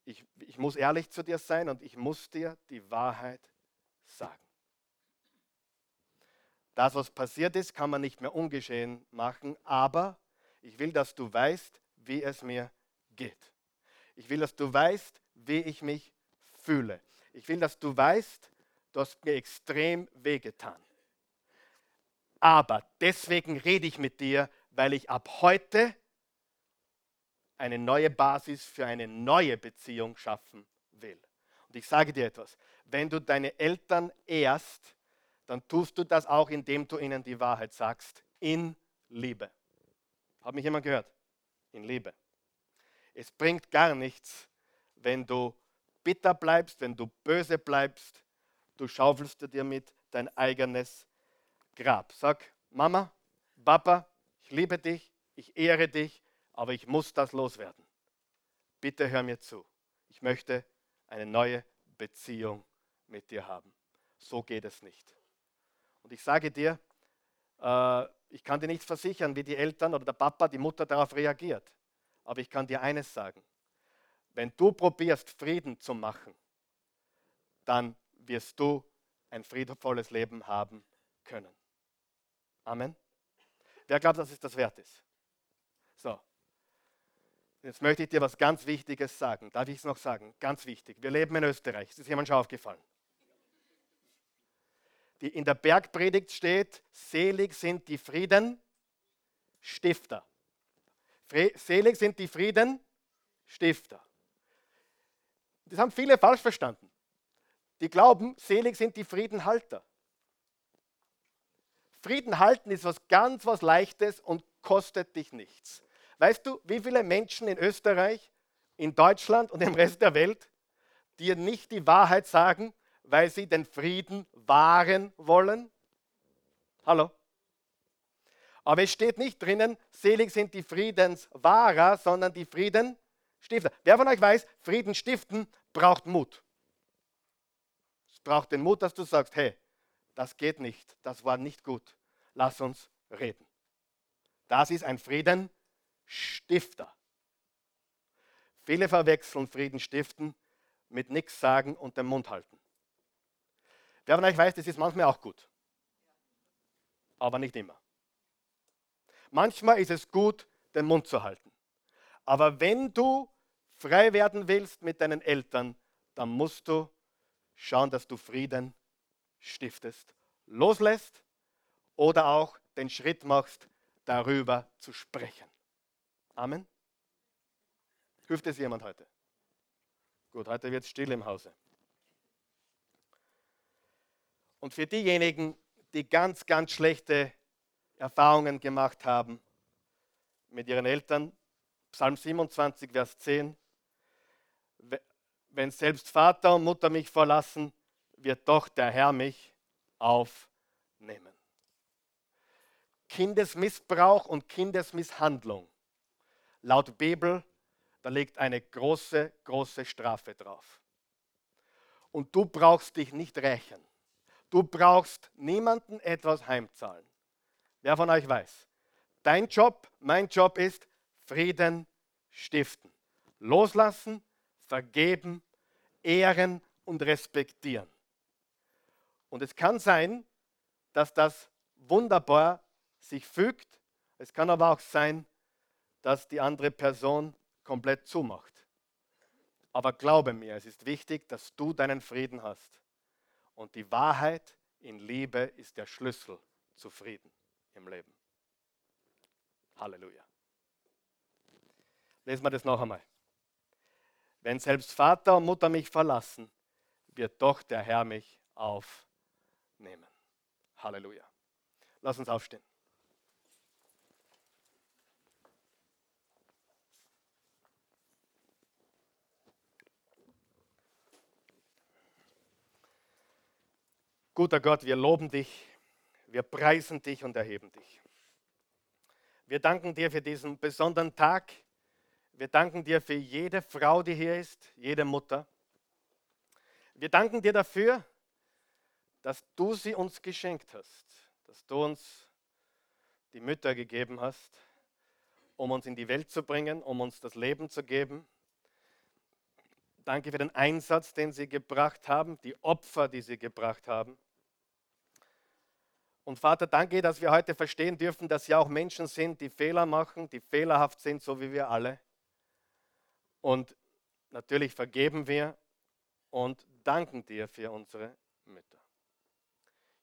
Ich, ich muss ehrlich zu dir sein und ich muss dir die Wahrheit sagen. Das, was passiert ist, kann man nicht mehr ungeschehen machen, aber ich will, dass du weißt, wie es mir geht. Ich will, dass du weißt, wie ich mich fühle. Ich will, dass du weißt, du hast mir extrem wehgetan. Aber deswegen rede ich mit dir, weil ich ab heute eine neue Basis für eine neue Beziehung schaffen will. Und ich sage dir etwas, wenn du deine Eltern ehrst, dann tust du das auch, indem du ihnen die Wahrheit sagst, in Liebe. Hat mich jemand gehört? In Liebe. Es bringt gar nichts, wenn du bitter bleibst, wenn du böse bleibst, du schaufelst dir mit dein eigenes Grab. Sag, Mama, Papa, ich liebe dich, ich ehre dich, aber ich muss das loswerden. Bitte hör mir zu. Ich möchte eine neue Beziehung mit dir haben. So geht es nicht. Und ich sage dir, äh, ich kann dir nicht versichern, wie die Eltern oder der Papa, die Mutter darauf reagiert. Aber ich kann dir eines sagen. Wenn du probierst, Frieden zu machen, dann wirst du ein friedvolles Leben haben können. Amen. Wer glaubt, dass es das wert ist? So. Jetzt möchte ich dir was ganz Wichtiges sagen. Darf ich es noch sagen? Ganz wichtig. Wir leben in Österreich. Ist das jemand schon aufgefallen? Die in der Bergpredigt steht, selig sind die Friedenstifter. Selig sind die Friedenstifter. Das haben viele falsch verstanden. Die glauben, selig sind die Friedenhalter. Frieden halten ist was ganz was Leichtes und kostet dich nichts. Weißt du, wie viele Menschen in Österreich, in Deutschland und im Rest der Welt dir nicht die Wahrheit sagen, weil sie den Frieden wahren wollen? Hallo? Aber es steht nicht drinnen, selig sind die Friedenswahrer, sondern die Friedenstifter. Wer von euch weiß, Frieden stiften braucht Mut. Es braucht den Mut, dass du sagst, hey, das geht nicht, das war nicht gut, lass uns reden. Das ist ein Friedenstifter. Viele verwechseln Frieden stiften mit nichts sagen und den Mund halten. Wer von euch weiß, das ist manchmal auch gut. Aber nicht immer. Manchmal ist es gut, den Mund zu halten. Aber wenn du frei werden willst mit deinen Eltern, dann musst du schauen, dass du Frieden stiftest, loslässt oder auch den Schritt machst, darüber zu sprechen. Amen. Hilft es jemand heute? Gut, heute wird es still im Hause. Und für diejenigen, die ganz, ganz schlechte Erfahrungen gemacht haben mit ihren Eltern, Psalm 27, Vers 10, wenn selbst Vater und Mutter mich verlassen, wird doch der Herr mich aufnehmen. Kindesmissbrauch und Kindesmisshandlung. Laut Bibel, da liegt eine große, große Strafe drauf. Und du brauchst dich nicht rächen. Du brauchst niemanden etwas heimzahlen. Wer von euch weiß? Dein Job, mein Job ist Frieden stiften. Loslassen, vergeben, ehren und respektieren. Und es kann sein, dass das wunderbar sich fügt. Es kann aber auch sein, dass die andere Person komplett zumacht. Aber glaube mir, es ist wichtig, dass du deinen Frieden hast. Und die Wahrheit in Liebe ist der Schlüssel zu Frieden im Leben. Halleluja. Lesen wir das noch einmal. Wenn selbst Vater und Mutter mich verlassen, wird doch der Herr mich aufnehmen. Halleluja. Lass uns aufstehen. Guter Gott, wir loben dich, wir preisen dich und erheben dich. Wir danken dir für diesen besonderen Tag. Wir danken dir für jede Frau, die hier ist, jede Mutter. Wir danken dir dafür, dass du sie uns geschenkt hast, dass du uns die Mütter gegeben hast, um uns in die Welt zu bringen, um uns das Leben zu geben. Danke für den Einsatz, den sie gebracht haben, die Opfer, die sie gebracht haben. Und Vater, danke, dass wir heute verstehen dürfen, dass sie auch Menschen sind, die Fehler machen, die fehlerhaft sind, so wie wir alle. Und natürlich vergeben wir und danken dir für unsere Mütter.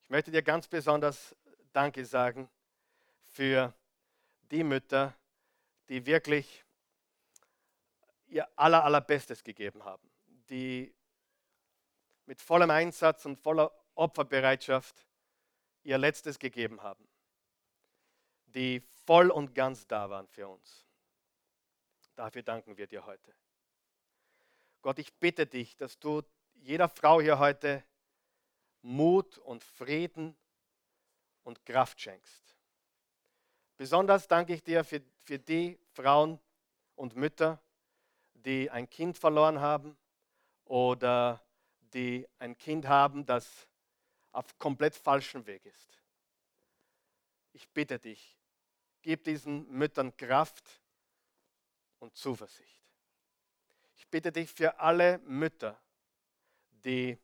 Ich möchte dir ganz besonders Danke sagen für die Mütter, die wirklich ihr aller, allerbestes gegeben haben, die mit vollem Einsatz und voller Opferbereitschaft ihr Letztes gegeben haben, die voll und ganz da waren für uns. Dafür danken wir dir heute. Gott, ich bitte dich, dass du jeder Frau hier heute Mut und Frieden und Kraft schenkst. Besonders danke ich dir für, für die Frauen und Mütter, die ein Kind verloren haben oder die ein Kind haben, das auf komplett falschem Weg ist. Ich bitte dich, gib diesen Müttern Kraft und Zuversicht. Ich bitte dich für alle Mütter, die,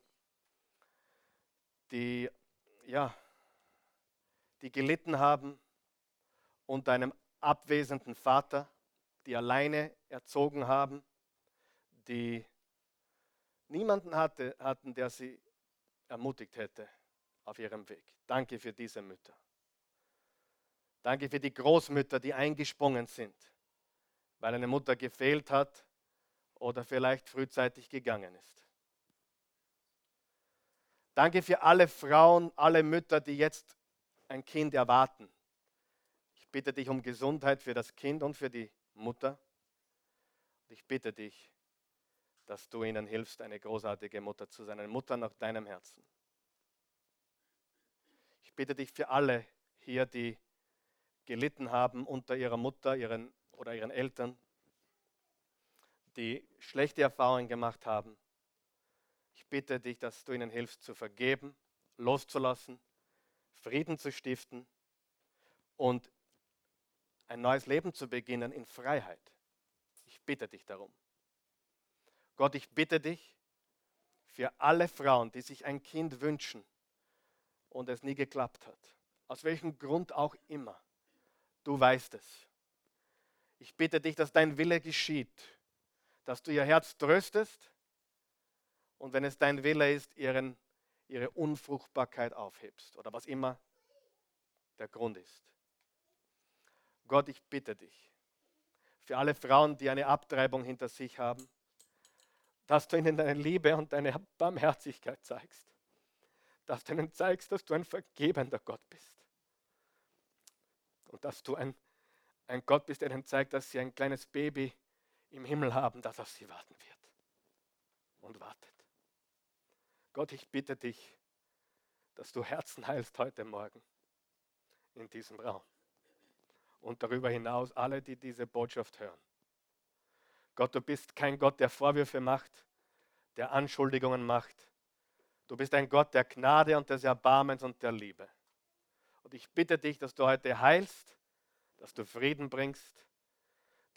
die, ja, die gelitten haben unter einem abwesenden Vater, die alleine erzogen haben, die niemanden hatte, hatten, der sie ermutigt hätte auf ihrem Weg. Danke für diese Mütter. Danke für die Großmütter, die eingesprungen sind, weil eine Mutter gefehlt hat oder vielleicht frühzeitig gegangen ist. Danke für alle Frauen, alle Mütter, die jetzt ein Kind erwarten. Ich bitte dich um Gesundheit für das Kind und für die Mutter. Ich bitte dich, dass du ihnen hilfst, eine großartige Mutter zu sein, eine Mutter nach deinem Herzen. Ich bitte dich für alle hier, die gelitten haben unter ihrer Mutter ihren, oder ihren Eltern, die schlechte Erfahrungen gemacht haben. Ich bitte dich, dass du ihnen hilfst zu vergeben, loszulassen, Frieden zu stiften und ein neues Leben zu beginnen in Freiheit. Ich bitte dich darum. Gott, ich bitte dich für alle Frauen, die sich ein Kind wünschen und es nie geklappt hat, aus welchem Grund auch immer, du weißt es. Ich bitte dich, dass dein Wille geschieht, dass du ihr Herz tröstest und wenn es dein Wille ist, ihren, ihre Unfruchtbarkeit aufhebst oder was immer der Grund ist. Gott, ich bitte dich für alle Frauen, die eine Abtreibung hinter sich haben, dass du ihnen deine Liebe und deine Barmherzigkeit zeigst. Dass du ihnen zeigst, dass du ein vergebender Gott bist. Und dass du ein, ein Gott bist, der ihnen zeigt, dass sie ein kleines Baby im Himmel haben, das auf sie warten wird. Und wartet. Gott, ich bitte dich, dass du Herzen heilst heute Morgen in diesem Raum. Und darüber hinaus alle, die diese Botschaft hören. Gott, du bist kein Gott, der Vorwürfe macht, der Anschuldigungen macht. Du bist ein Gott der Gnade und des Erbarmens und der Liebe. Und ich bitte dich, dass du heute heilst, dass du Frieden bringst,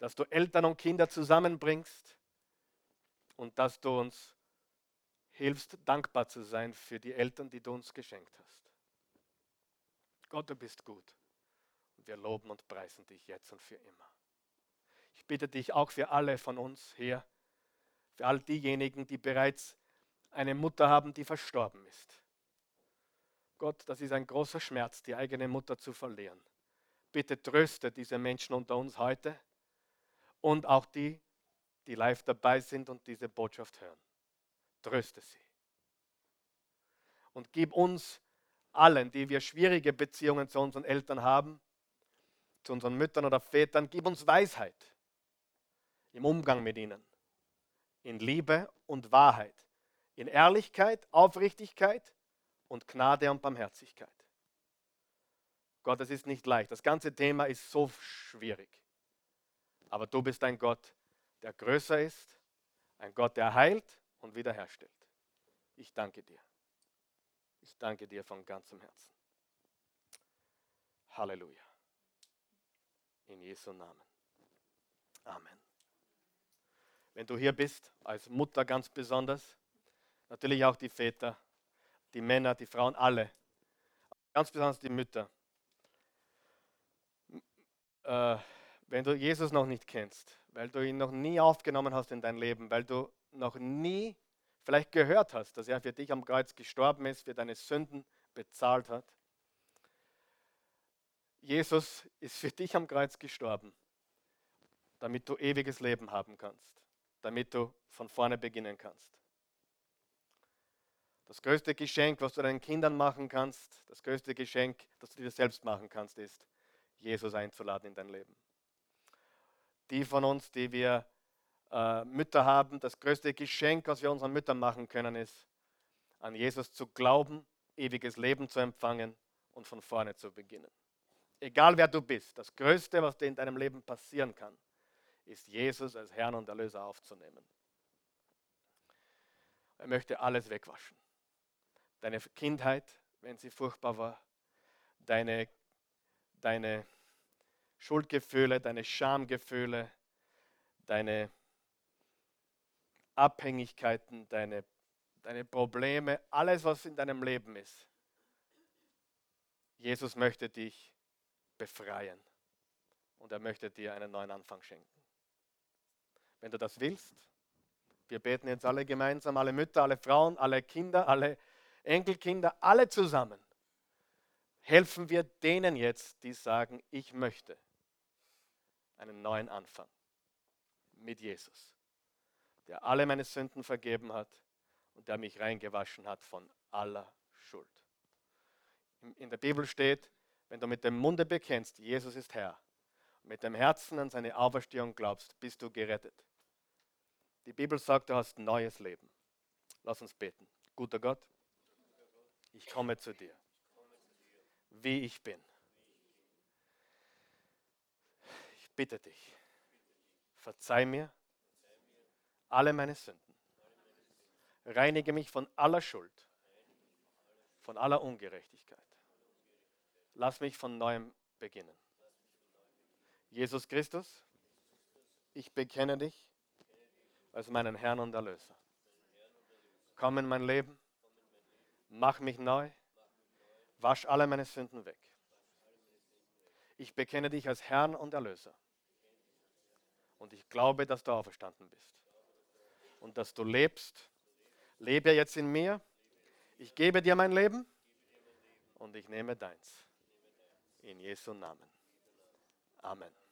dass du Eltern und Kinder zusammenbringst und dass du uns hilfst, dankbar zu sein für die Eltern, die du uns geschenkt hast. Gott, du bist gut. Und wir loben und preisen dich jetzt und für immer. Ich bitte dich auch für alle von uns hier, für all diejenigen, die bereits eine Mutter haben, die verstorben ist. Gott, das ist ein großer Schmerz, die eigene Mutter zu verlieren. Bitte tröste diese Menschen unter uns heute und auch die, die live dabei sind und diese Botschaft hören. Tröste sie. Und gib uns allen, die wir schwierige Beziehungen zu unseren Eltern haben, zu unseren Müttern oder Vätern, gib uns Weisheit im Umgang mit ihnen, in Liebe und Wahrheit, in Ehrlichkeit, Aufrichtigkeit und Gnade und Barmherzigkeit. Gott, es ist nicht leicht. Das ganze Thema ist so schwierig. Aber du bist ein Gott, der größer ist, ein Gott, der heilt und wiederherstellt. Ich danke dir. Ich danke dir von ganzem Herzen. Halleluja. In Jesu Namen. Amen. Wenn du hier bist, als Mutter ganz besonders, natürlich auch die Väter, die Männer, die Frauen, alle, ganz besonders die Mütter. Äh, wenn du Jesus noch nicht kennst, weil du ihn noch nie aufgenommen hast in dein Leben, weil du noch nie vielleicht gehört hast, dass er für dich am Kreuz gestorben ist, für deine Sünden bezahlt hat. Jesus ist für dich am Kreuz gestorben, damit du ewiges Leben haben kannst, damit du von vorne beginnen kannst. Das größte Geschenk, was du deinen Kindern machen kannst, das größte Geschenk, das du dir selbst machen kannst, ist, Jesus einzuladen in dein Leben. Die von uns, die wir äh, Mütter haben, das größte Geschenk, was wir unseren Müttern machen können, ist, an Jesus zu glauben, ewiges Leben zu empfangen und von vorne zu beginnen. Egal wer du bist, das Größte, was dir in deinem Leben passieren kann, ist Jesus als Herrn und Erlöser aufzunehmen. Er möchte alles wegwaschen. Deine Kindheit, wenn sie furchtbar war, deine, deine Schuldgefühle, deine Schamgefühle, deine Abhängigkeiten, deine, deine Probleme, alles, was in deinem Leben ist. Jesus möchte dich befreien und er möchte dir einen neuen Anfang schenken. Wenn du das willst, wir beten jetzt alle gemeinsam, alle Mütter, alle Frauen, alle Kinder, alle Enkelkinder, alle zusammen. Helfen wir denen jetzt, die sagen, ich möchte einen neuen Anfang mit Jesus der alle meine Sünden vergeben hat und der mich reingewaschen hat von aller Schuld. In der Bibel steht, wenn du mit dem Munde bekennst, Jesus ist Herr, und mit dem Herzen an seine Auferstehung glaubst, bist du gerettet. Die Bibel sagt, du hast neues Leben. Lass uns beten. Guter Gott, ich komme zu dir, wie ich bin. Ich bitte dich, verzeih mir alle meine Sünden. Reinige mich von aller Schuld, von aller Ungerechtigkeit. Lass mich von neuem beginnen. Jesus Christus, ich bekenne dich als meinen Herrn und Erlöser. Komm in mein Leben, mach mich neu, wasch alle meine Sünden weg. Ich bekenne dich als Herrn und Erlöser. Und ich glaube, dass du auferstanden bist. Und dass du lebst. Lebe jetzt in mir. Ich gebe dir mein Leben und ich nehme deins. In Jesu Namen. Amen.